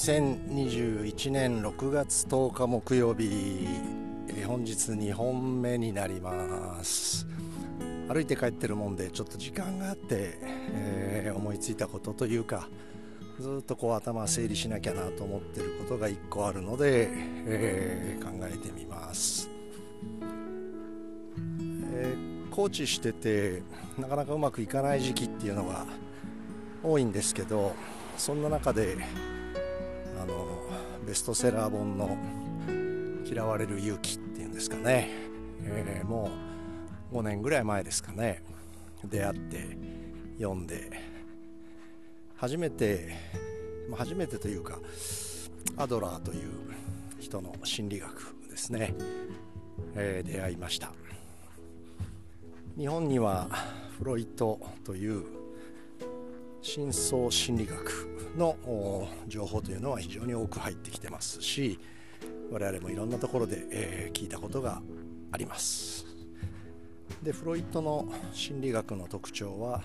2021年6月10日木曜日本日2本目になります。歩いて帰ってるもんでちょっと時間があって、えー、思いついたことというかずっとこう頭整理しなきゃなと思ってることが1個あるので、えー、考えてみます、えー、コーチしててなかなかうまくいかない時期っていうのが多いんですけどそんな中であのベストセラー本の「嫌われる勇気」っていうんですかね、えー、もう5年ぐらい前ですかね。出会って読んで。初めて、ま初めてというかアドラーという人の心理学ですね、えー、出会いました。日本にはフロイトという深層心理学の情報というのは非常に多く入ってきてますし我々もいろんなところで、えー、聞いたことがあります。でフロイトの心理学の特徴は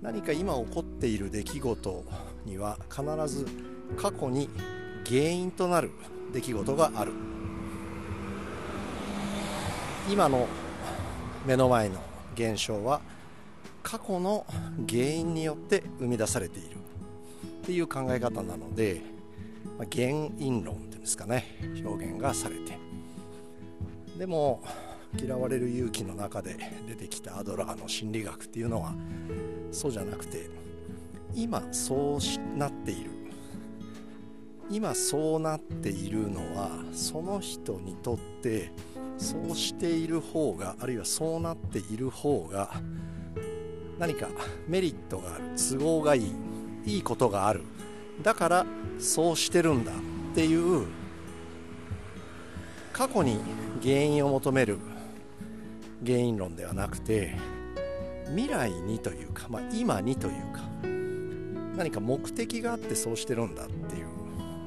何か今起こっている出来事には必ず過去に原因となる出来事がある。今の目の前の現象は過去の原因によって生み出されている。っていう考え方なので、まあ、原因論っていうんですかね表現がされて。でも嫌われる勇気の中で出てきたアドラーの心理学っていうのはそうじゃなくて今そうなっている。今そうなっているのはその人にとってそうしている方があるいはそうなっている方が何かメリットがある。都合がいい。いいことがある。だからそうしてるんだっていう過去に原因を求める原因論ではなくて未来にというか、まあ、今にというか何か目的があってそうしてるんだっていう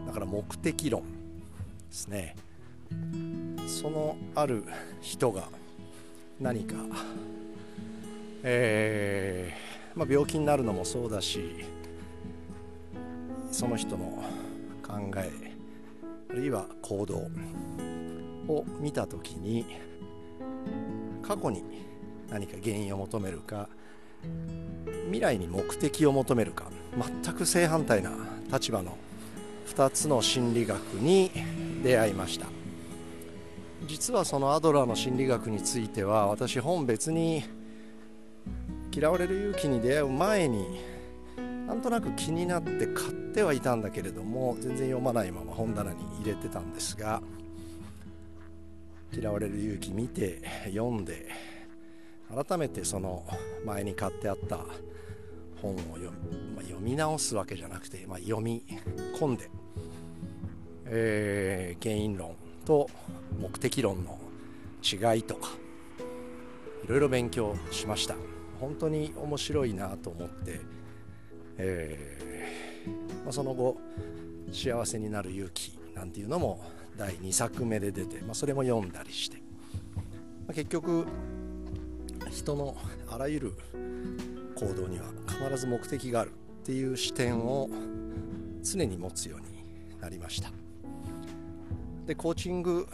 だから目的論ですね。そのある人が何かえー、まあ、病気になるのもそうだしその人の考えあるいは行動を見た時に過去に何か原因を求めるか未来に目的を求めるか全く正反対な立場の2つの心理学に出会いました。実はそのアドラーの心理学については私本別に嫌われる勇気に出会う前になんとなく気になって買ってはいたんだけれども全然読まないまま本棚に入れてたんですが嫌われる勇気見て読んで改めてその前に買ってあった本を読み,、まあ、読み直すわけじゃなくて、まあ、読み込んで、えー、原因論と目的論の違いとかいろいろ勉強しました。本当に面白いなと思って、えー、まあ、その後「幸せになる勇気」なんていうのも第2作目で出て、まあ、それも読んだりして、まあ、結局人のあらゆる行動には必ず目的があるっていう視点を常に持つようになりました。でコーチング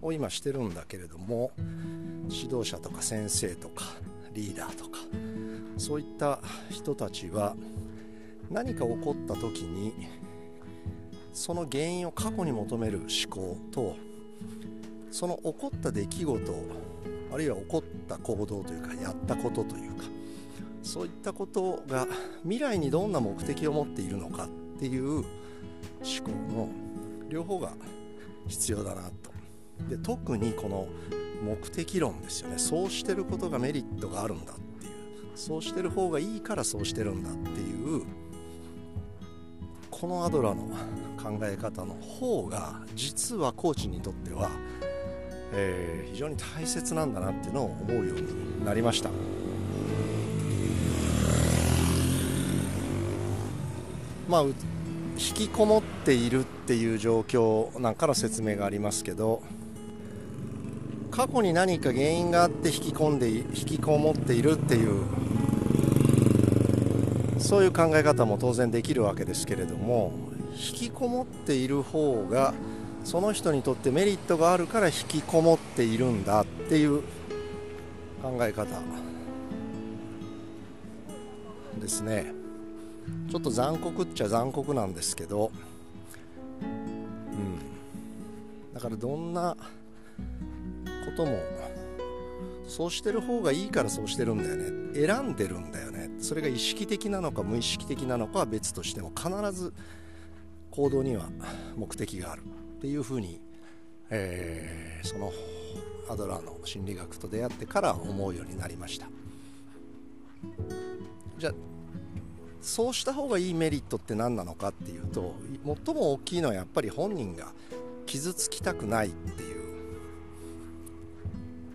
を今してるんだけれども指導者とか先生とかリーダーとかそういった人たちは何か起こった時にその原因を過去に求める思考とその起こった出来事あるいは起こった行動というかやったことというかそういったことが未来にどんな目的を持っているのかっていう思考の両方が必要だなと。で特にこの目的論ですよね。そうしてることがメリットがあるんだそうしてる方がいいからそうしてるんだっていうこのアドラーの考え方の方が実はコーチにとっては、えー、非常に大切なんだなっていうのを思うようになりました。まあ引きこもっているっていう状況なんかの説明がありますけど過去に何か原因があって引き込んで引きこもっているっていうそういう考え方も当然できるわけですけれども引きこもっている方がその人にとってメリットがあるから引きこもっているんだっていう考え方ですね。ちょっと残酷っちゃ残酷なんですけど、うん、だからどんなこともそうしてる方がいいからそうしてるんだよね。選んでるんだよそれが意識的なのか無意識的なのかは別としても必ず行動には目的があるっていうふうに、えー、そのアドラーの心理学と出会ってから思うようになりました。じゃあそうした方がいいメリットって何なのかっていうと最も大きいのはやっぱり本人が傷つきたくないっていう。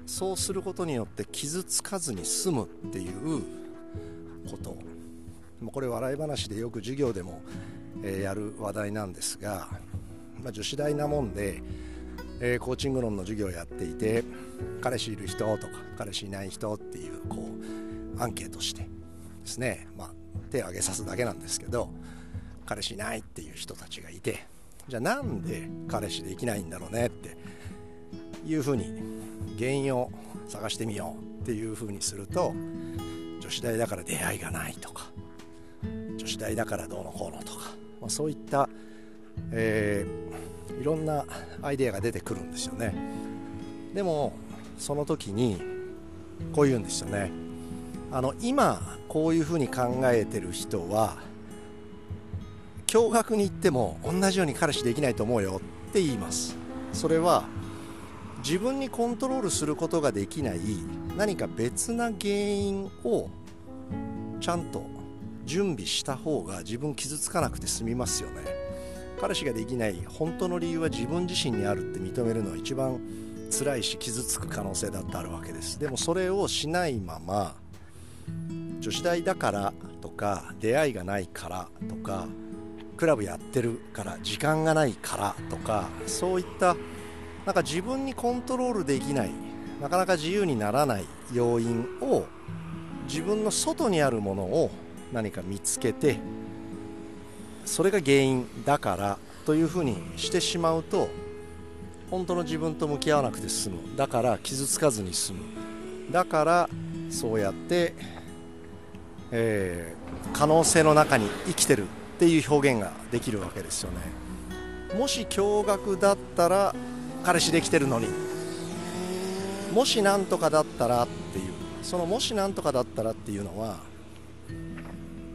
そうすることによって傷つかずに済むっていうこと。これ笑い話でよく授業でも、えやる話題なんですが、まあ、女子大なもんで、え、コーチング論の授業をやっていて彼氏いる人とか彼氏いない人っていうこうアンケートしてですね、まあ、手を挙げさすだけなんですけど彼氏いないっていう人たちがいてじゃあなんで彼氏できないんだろうねっていうふうに原因を探してみようっていうふうにすると女子大だから出会いがないとか女子大だからどうのこうのとか、まあ、そういった、えー、いろんなアイデアが出てくるんですよね。でもその時にこう言うんですよね。あの今こういうふうに考えてる人は驚愕に行っても同じように彼氏できないと思うよって言います。それは自分にコントロールすることができない何か別な原因をちゃんと準備した方が自分傷つかなくて済みますよね。彼氏ができない本当の理由は自分自身にあるって認めるのは一番辛いし傷つく可能性だってあるわけです。でもそれをしないまま女子大だからとか出会いがないからとかクラブやってるから時間がないからとかそういったなんか自分にコントロールできないなかなか自由にならない要因を自分の外にあるものを何か見つけてそれが原因だからというふうにしてしまうと本当の自分と向き合わなくて済む。だから傷つかずに済む。だからそうやって、えー、可能性の中に生きてるっていう表現ができるわけですよね。もし驚愕だったら彼氏できてるのに。もし何とかだったらっていう。そのもし何とかだったらっていうのは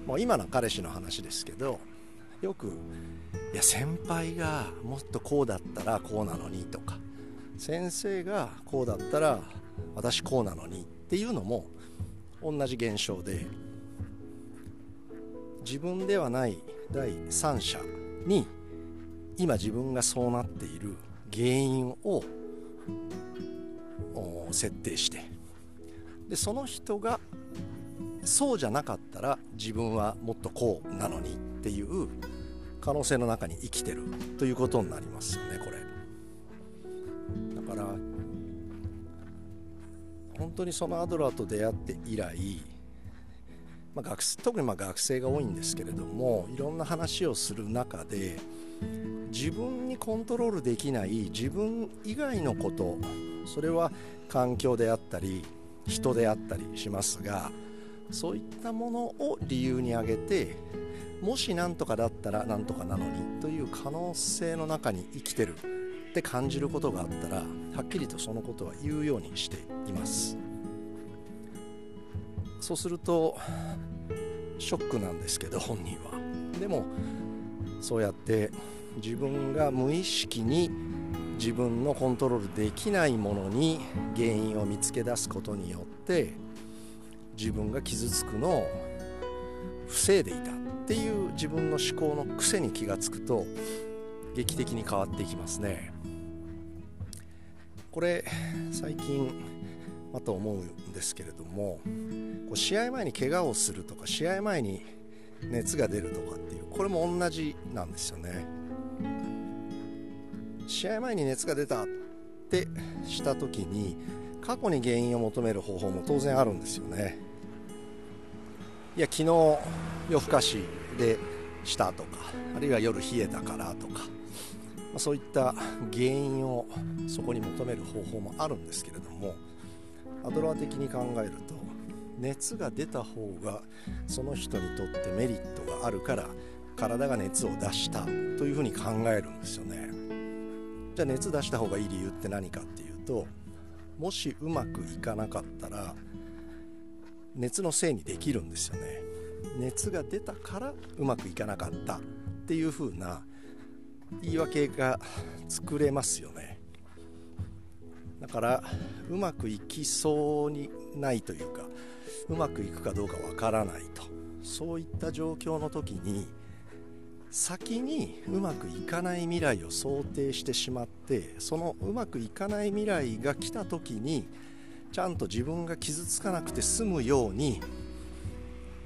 もう今の彼氏の話ですけどよくいや先輩がもっとこうだったらこうなのにとか先生がこうだったら私こうなのにっていうのも同じ現象で自分ではない第三者に今自分がそうなっている原因を設定してでその人がそうじゃなかったら自分はもっとこうなのにっていう可能性の中に生きてるということになりますよねこれ。だから本当にそのアドラーと出会って以来、まあ、学特にま学生が多いんですけれどもいろんな話をする中で自分にコントロールできない自分以外のことそれは環境であったり人であったりしますがそういったものを理由に挙げてもし何とかだったら何とかなのにという可能性の中に生きてるって感じることがあったらはっきりとそのことは言うようにしています。そうするとショックなんですけど本人は。でもそうやって自分が無意識に自分のコントロールできないものに原因を見つけ出すことによって自分が傷つくのを防いでいたっていう自分の思考の癖に気がつくと劇的に変わっていきますね。これ最近また思うんですけれどもこう試合前に怪我をするとか試合前に熱が出るとかっていうこれも同じなんですよね。試合前に熱が出たってした時に過去に原因を求める方法も当然あるんですよね。いや昨日夜更かしでしたとかあるいは夜冷えたからとか、そういった原因をそこに求める方法もあるんですけれどもアドラー的に考えると熱が出た方がその人にとってメリットがあるから体が熱を出したというふうに考えるんですよね。じゃあ熱出した方がいい理由って何かっていうともしうまくいかなかったら熱のせいにできるんですよね。熱が出たからうまくいかなかったっていう風な言い訳が作れますよね。だからうまくいきそうにないというかうまくいくかどうかわからないと。そういった状況の時に先にうまくいかない未来を想定してしまってそのうまくいかない未来が来た時にちゃんと自分が傷つかなくて済むように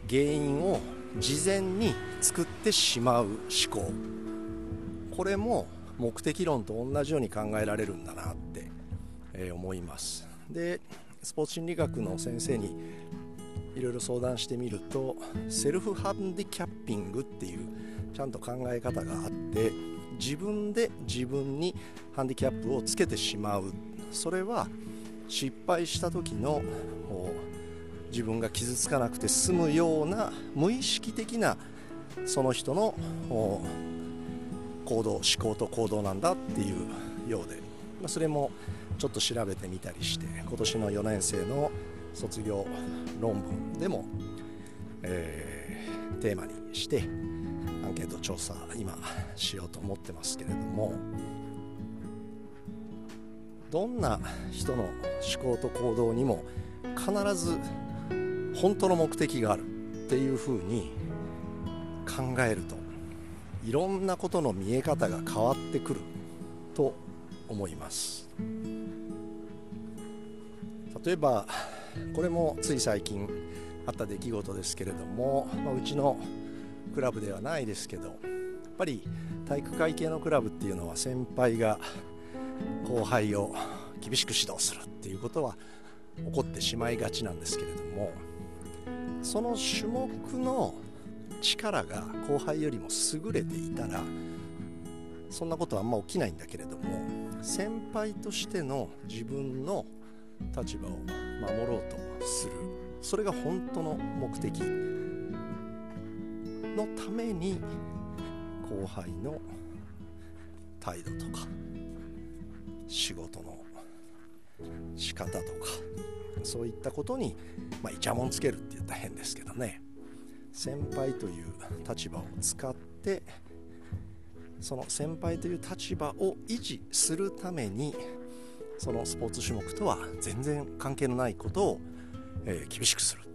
原因を事前に作ってしまう思考。これも目的論と同じように考えられるんだなって、え思います。でスポーツ心理学の先生にいろいろ相談してみるとセルフハンディキャッピングっていうちゃんと考え方があって自分で自分にハンディキャップをつけてしまう。それは失敗した時の自分が傷つかなくて済むような無意識的なその人の行動思考と行動なんだっていうようで、まそれもちょっと調べてみたりして今年の4年生の卒業論文でも、えー、テーマにしてケート調査今しようと思ってますけれどもどんな人の思考と行動にも必ず本当の目的があるっていうふうに考えるといろんなことの見え方が変わってくると思います。例えばこれもつい最近あった出来事ですけれども、まあ、うちのクラブではないですけどやっぱり体育会系のクラブっていうのは先輩が後輩を厳しく指導するっていうことは起こってしまいがちなんですけれどもその種目の力が後輩よりも優れていたらそんなことはあんま起きないんだけれども先輩としての自分の立場を守ろうとする。それが本当の目的。のために後輩の態度とか仕事の仕方とかそういったことに、まあ、イチャモンつけるって言ったら変ですけどね。先輩という立場を使ってその先輩という立場を維持するためにそのスポーツ種目とは全然関係のないことを、えー、厳しくする。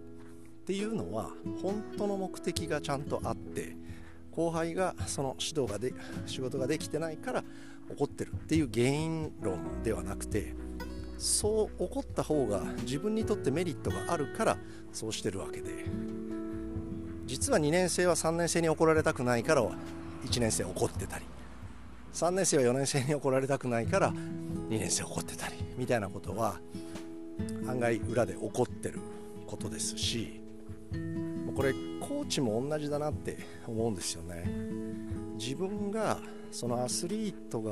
っていうのは本当の目的がちゃんとあって後輩がその指導がで仕事ができてないから怒ってるっていう原因論ではなくてそう怒った方が自分にとってメリットがあるからそうしてるわけで。実は2年生は3年生に怒られたくないから1年生怒ってたり。3年生は4年生に怒られたくないから2年生怒ってたりみたいなことは案外裏で起こってることですしこれコーチも同じだなって思うんですよね。自分がそのアスリートが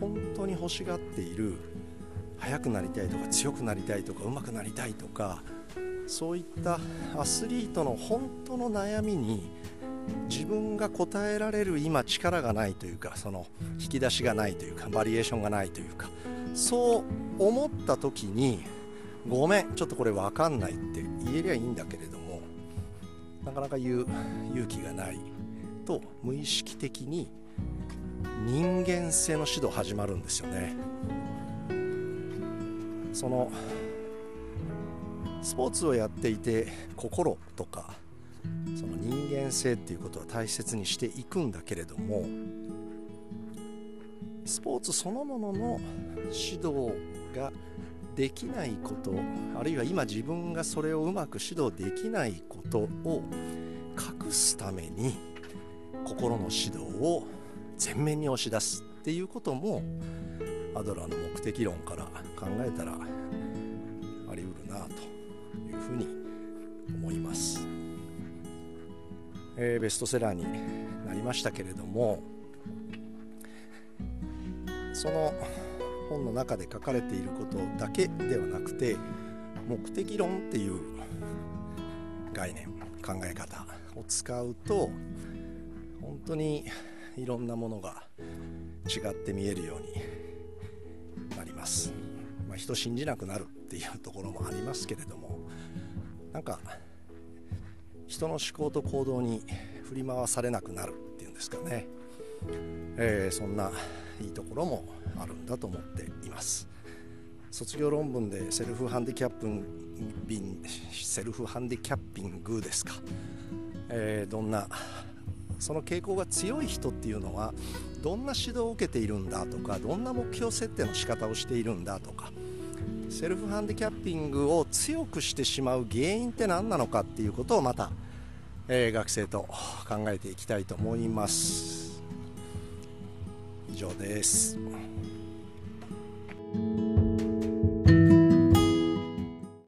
本当に欲しがっている速くなりたいとか強くなりたいとか上手くなりたいとかそういったアスリートの本当の悩みに自分が答えられる今力がないというかその引き出しがないというかバリエーションがないというかそう思った時にごめんちょっとこれ分かんないって言えりゃいいんだけれどもなかなか言う勇気がないと無意識的に人間性の指導始まるんですよね。そのスポーツをやっていて心とかその人間性っていうことは大切にしていくんだけれどもスポーツそのものの指導ができないことあるいは今自分がそれをうまく指導できないことを隠すために心の指導を前面に押し出すっていうこともアドラーの目的論から考えたらありうるなというふうに思います。えー、ベストセラーになりましたけれどもその本の中で書かれていることだけではなくて目的論っていう概念考え方を使うと本当にいろんなものが違って見えるようになります、まあ、人信じなくなるっていうところもありますけれどもなんか人の思考と行動に振り回されなくなるっていうんですかね、えー、そんないいところもあるんだと思っています。卒業論文でセルフハンディキャップビンセルフハンディキャッピングですか、えー、どんなその傾向が強い人っていうのはどんな指導を受けているんだとかどんな目標設定の仕方をしているんだとかセルフハンディキャッピングを強くしてしまう原因って何なのかっていうことをまた、えー、学生と考えていきたいと思います。上です。